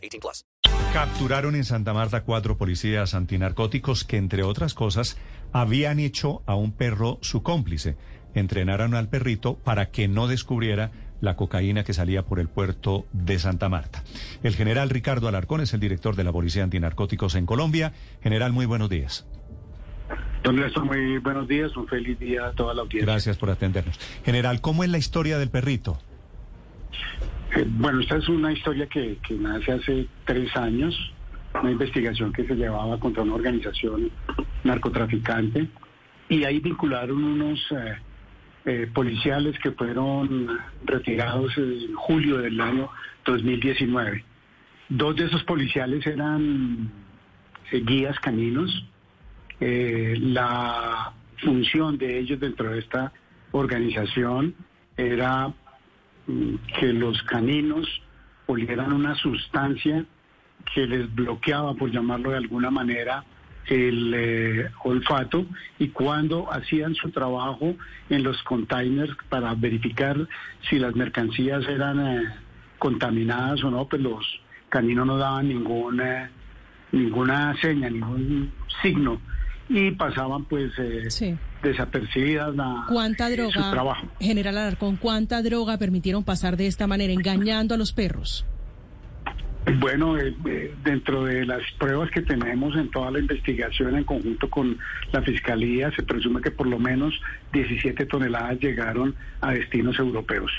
18 plus. Capturaron en Santa Marta cuatro policías antinarcóticos que, entre otras cosas, habían hecho a un perro su cómplice. Entrenaron al perrito para que no descubriera la cocaína que salía por el puerto de Santa Marta. El general Ricardo Alarcón es el director de la Policía Antinarcóticos en Colombia. General, muy buenos días. Don Néstor, muy buenos días, un feliz día a toda la audiencia. Gracias por atendernos. General, ¿cómo es la historia del perrito? Eh, bueno, esta es una historia que, nace hace tres años, una investigación que se llevaba contra una organización narcotraficante y ahí vincularon unos eh, eh, policiales que fueron retirados en julio del año 2019. Dos de esos policiales eran guías caninos. La función de ellos dentro de esta organización era que los caninos olieran una sustancia que les bloqueaba, por llamarlo de alguna manera, el eh, olfato y cuando hacían su trabajo en los containers para verificar si las mercancías eran eh, contaminadas o no, pues los caninos no daban ninguna, ninguna seña, ningún signo y pasaban pues eh, Sí. desapercibidas la, ¿Cuánta eh, droga, su trabajo. General Alarcón, cuánta droga permitieron pasar de esta manera, engañando a los perros? Bueno, eh, eh, dentro de las pruebas que tenemos en toda la investigación en conjunto con la Fiscalía, se presume que por lo menos 17 toneladas llegaron a destinos europeos.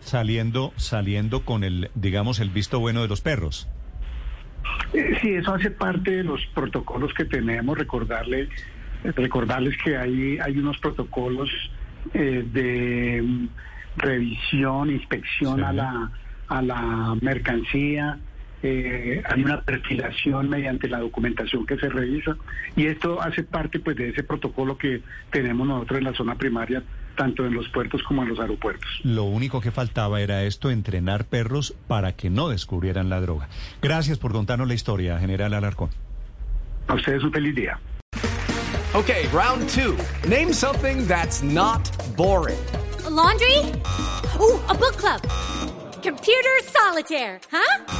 Saliendo, saliendo con el, digamos, el visto bueno de los perros. Eh, sí, eso hace parte de los protocolos que tenemos. Recordarle, eh, recordarles que hay, hay unos protocolos eh, de mm, revisión, inspección Sí. a la a la mercancía. Eh, hay una perfilación mediante la documentación que se revisa y esto hace parte pues de ese protocolo que tenemos nosotros en la zona primaria tanto en los puertos como en los aeropuertos. Lo único que faltaba era esto, entrenar perros para que no descubrieran la droga. Gracias por contarnos la historia, General Alarcón. A ustedes un feliz día. Okay, round two. Name something that's not boring. A laundry? Ooh, a book club. Computer solitaire, huh?